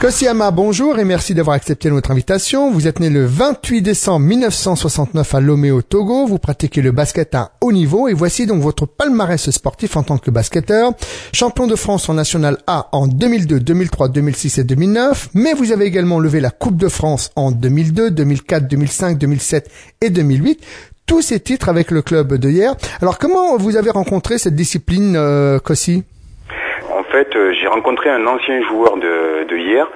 Kosiyama, bonjour et merci d'avoir accepté notre invitation. Vous êtes né le 28 décembre 1969 à Lomé au Togo. Vous pratiquez le basket à haut niveau et voici donc votre palmarès sportif en tant que basketteur. Champion de France en National A en 2002, 2003, 2006 et 2009. Mais vous avez également levé la Coupe de France en 2002, 2004, 2005, 2007 et 2008 tous ces titres avec le club de hier. Alors comment vous avez rencontré cette discipline, euh, En fait, euh, j'ai rencontré un ancien joueur de, de hier.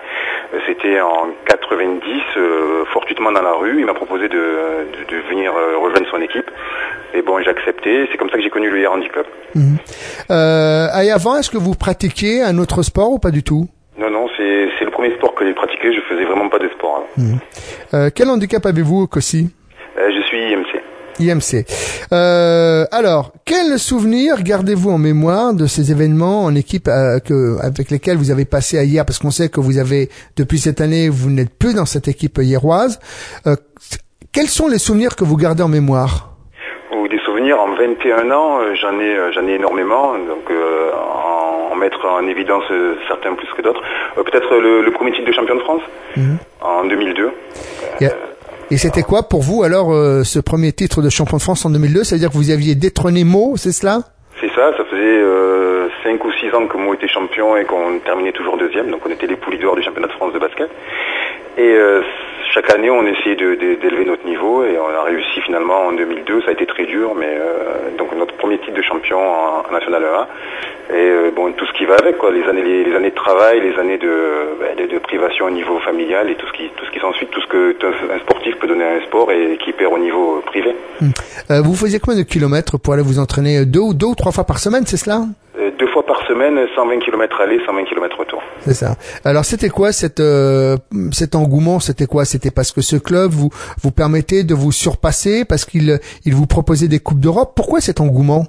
Euh, c'était en 90, euh, fortuitement dans la rue. Il m'a proposé de, de, de venir rejoindre son équipe. Et bon, j'ai accepté. C'est comme ça que j'ai connu le hier handicap. Euh, et avant, est-ce que vous pratiquiez un autre sport ou pas du tout? Non, non, c'est le premier sport que j'ai pratiqué. Je faisais vraiment pas de sport. avant. Mhm. Euh, Quel handicap avez-vous, suis IMC. Euh, alors, quel souvenir gardez-vous en mémoire de ces événements en équipe euh, que, avec lesquels vous avez passé à hier? Parce qu'on sait que vous avez, depuis cette année, vous n'êtes plus dans cette équipe hieroise. Euh, quels sont les souvenirs que vous gardez en mémoire? Ou des souvenirs en 21 ans, euh, j'en ai, euh, j'en ai énormément. Donc, euh, en, en mettre en évidence certains plus que d'autres. Euh, Peut-être le, le premier titre de champion de France? Mhm. en 2002. Et, et c'était quoi pour vous alors euh, ce premier titre de champion de France en 2002 Ça veut dire que vous aviez détrôné Mo, c'est cela? C'est ça, ça faisait 5 ou 6 ans que Mo était champion et qu'on terminait toujours deuxième, donc on était les poulies d'or du championnat de France de basket. Et euh, chaque année on essayait d'élever notre niveau et on a réussi finalement en 2002, ça a été très dur, mais euh, donc notre premier titre de champion en, en National 1. Et euh, bon, tout ce qui va avec, quoi, les années, les, les années de travail, les années de, ben, de, de privation au niveau familial et tout ce qui, tout ce qui s'ensuit, tout ce que un sportif peut donner à un sport et qui perd au niveau euh, privé. Euh, Vous faisiez combien de kilomètres pour aller vous entraîner deux ou deux ou trois fois par semaine, c'est cela? Deux fois par semaine, 120 km aller, 120 km retour. C'est ça. Alors c'était quoi cette, euh, cet engouement? C'était quoi? C'était parce que ce club vous vous permettait de vous surpasser parce qu'il il vous proposait des coupes d'Europe? Pourquoi cet engouement?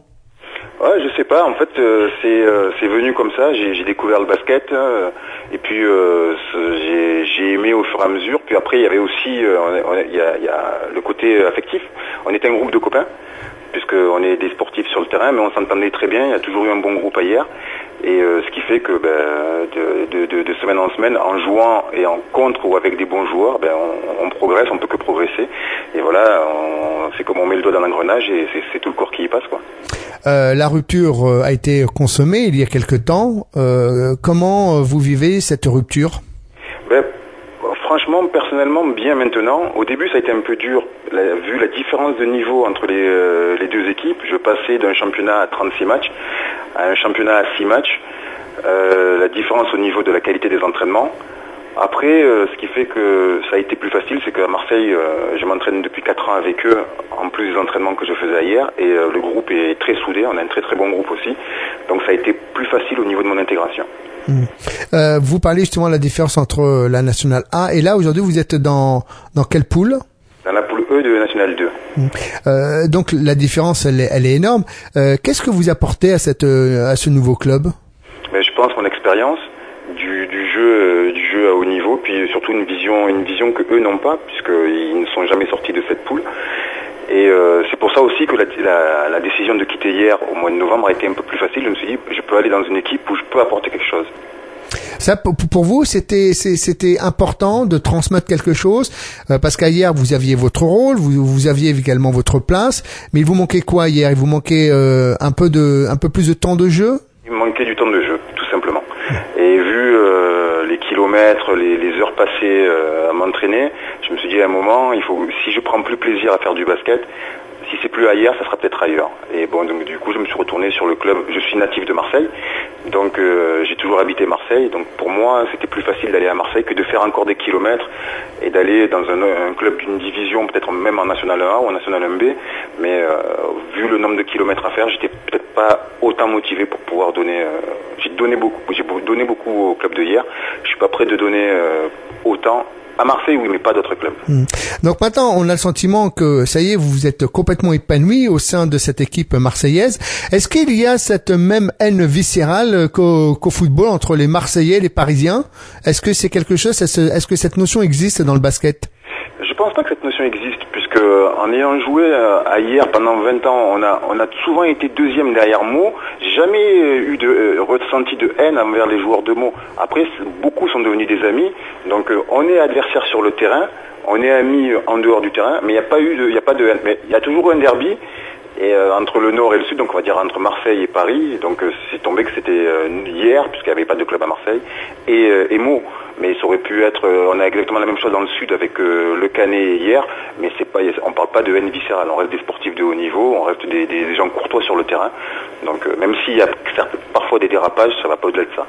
Ouais, je sais pas. En fait, euh, c'est euh, c'est venu comme ça. J'ai découvert le basket euh, et puis euh, j'ai j'ai aimé au fur et à mesure. Puis après, il y avait aussi y, a, il y a le côté affectif. On était un groupe de copains puisque on est des sportifs sur le terrain, mais on s'entendait très bien. Il y a toujours eu un bon groupe hier. Et euh, ce qui fait que ben, de, de, de, semaine en semaine, en jouant et en contre ou avec des bons joueurs, ben, on, on progresse, on peut que progresser. Et voilà, c'est comme on met le doigt dans l'engrenage et c'est- tout le corps qui y passe. quoi. Euh, La rupture euh, a été consommée il y a quelque temps. Euh, comment euh, vous vivez cette rupture? Franchement, personnellement, bien maintenant. Au début, ça a été un peu dur, vu la différence de niveau entre les, euh, les deux équipes. Je passais d'un championnat à 36 matchs à un championnat à 6 matchs. Euh, la différence au niveau de la qualité des entraînements. Après, euh, ce qui fait que ça a été plus facile, c'est qu'à Marseille, je m'entraîne depuis 4 ans avec eux, en plus des entraînements que je faisais hier, et le groupe est très soudé, on a un très très bon groupe aussi, donc ça a été plus facile au niveau de mon intégration. Euh, Vous parlez justement de la différence entre la nationale A et là aujourd'hui vous êtes dans dans quelle poule? Dans la poule E de National 2. Euh, Donc la différence elle est, elle est énorme. Euh, Qu'est-ce que vous apportez à cette euh, à ce nouveau club? Mais je pense mon expérience du, du jeu euh, du jeu à haut niveau, puis surtout une vision une vision que eux n'ont pas, puisqu'ils ne sont jamais sortis de cette poule. Et euh, c'est pour ça aussi que la, la- la décision de quitter hier au mois de novembre a été un peu plus facile. Je me suis dit, je peux aller dans une équipe où je peux apporter quelque chose. Ça, pour, vous, c'était c'était important de transmettre quelque chose euh, parce qu'hier vous aviez votre rôle, vous, vous aviez également votre place, mais il vous manquait quoi hier? Il vous manquait euh, un peu de un peu plus de temps de jeu? Il manquait du temps de jeu, tout simplement. Et vu euh, les kilomètres, les, heures passées euh, à m'entraîner, je me suis dit à un moment, si je prends plus plaisir à faire du basket, si c'est plus ailleurs, ça sera peut-être ailleurs. Et bon, donc du coup, je me suis retourné sur le club. Je suis natif de Marseille, donc euh, j'ai toujours habité Marseille. Donc pour moi, c'était plus facile d'aller à Marseille que de faire encore des kilomètres et d'aller dans un, club d'une division, peut-être même en National 1 ou en National 1B. Mais euh, vu le nombre de kilomètres à faire, j'étais peut-être pas autant motivé pour pouvoir donner. euh, j'ai donné beaucoup, j'ai donné beaucoup au club de hier. Je suis pas prêt de donner autant. À Marseille, oui, mais pas d'autres clubs. Hmm. Donc maintenant, on a le sentiment que ça y est, vous vous êtes complètement épanoui au sein de cette équipe marseillaise. Est-ce qu'il y a cette même haine viscérale qu'au football entre les Marseillais et les Parisiens? Est-ce que c'est quelque chose Est-ce que cette notion existe dans le basket? Je pense pas que cette notion existe, en ayant joué euh, à hier pendant 20 ans, on a, on a souvent été deuxième derrière Meaux. Jamais eu de euh, ressenti de haine envers les joueurs de Meaux. Après, beaucoup sont devenus des amis. Donc on est adversaire sur le terrain, on est amis en dehors du terrain, mais il n'y a pas eu de, il a pas de haine. Mais il y a toujours un derby et euh, entre le nord et le sud, donc on va dire entre Marseille et Paris, donc euh, c'est tombé que c'était euh, hier, puisqu'il n'y avait pas de club à Marseille, et, et. Mais ça être, on a exactement la même chose dans le sud avec le Canet hier, mais c'est pas, on parle pas de haine viscérale, on reste des sportifs de haut niveau, on reste des, gens courtois sur le terrain. Donc même s'il y a parfois des dérapages, ça va pas au-delà de ça.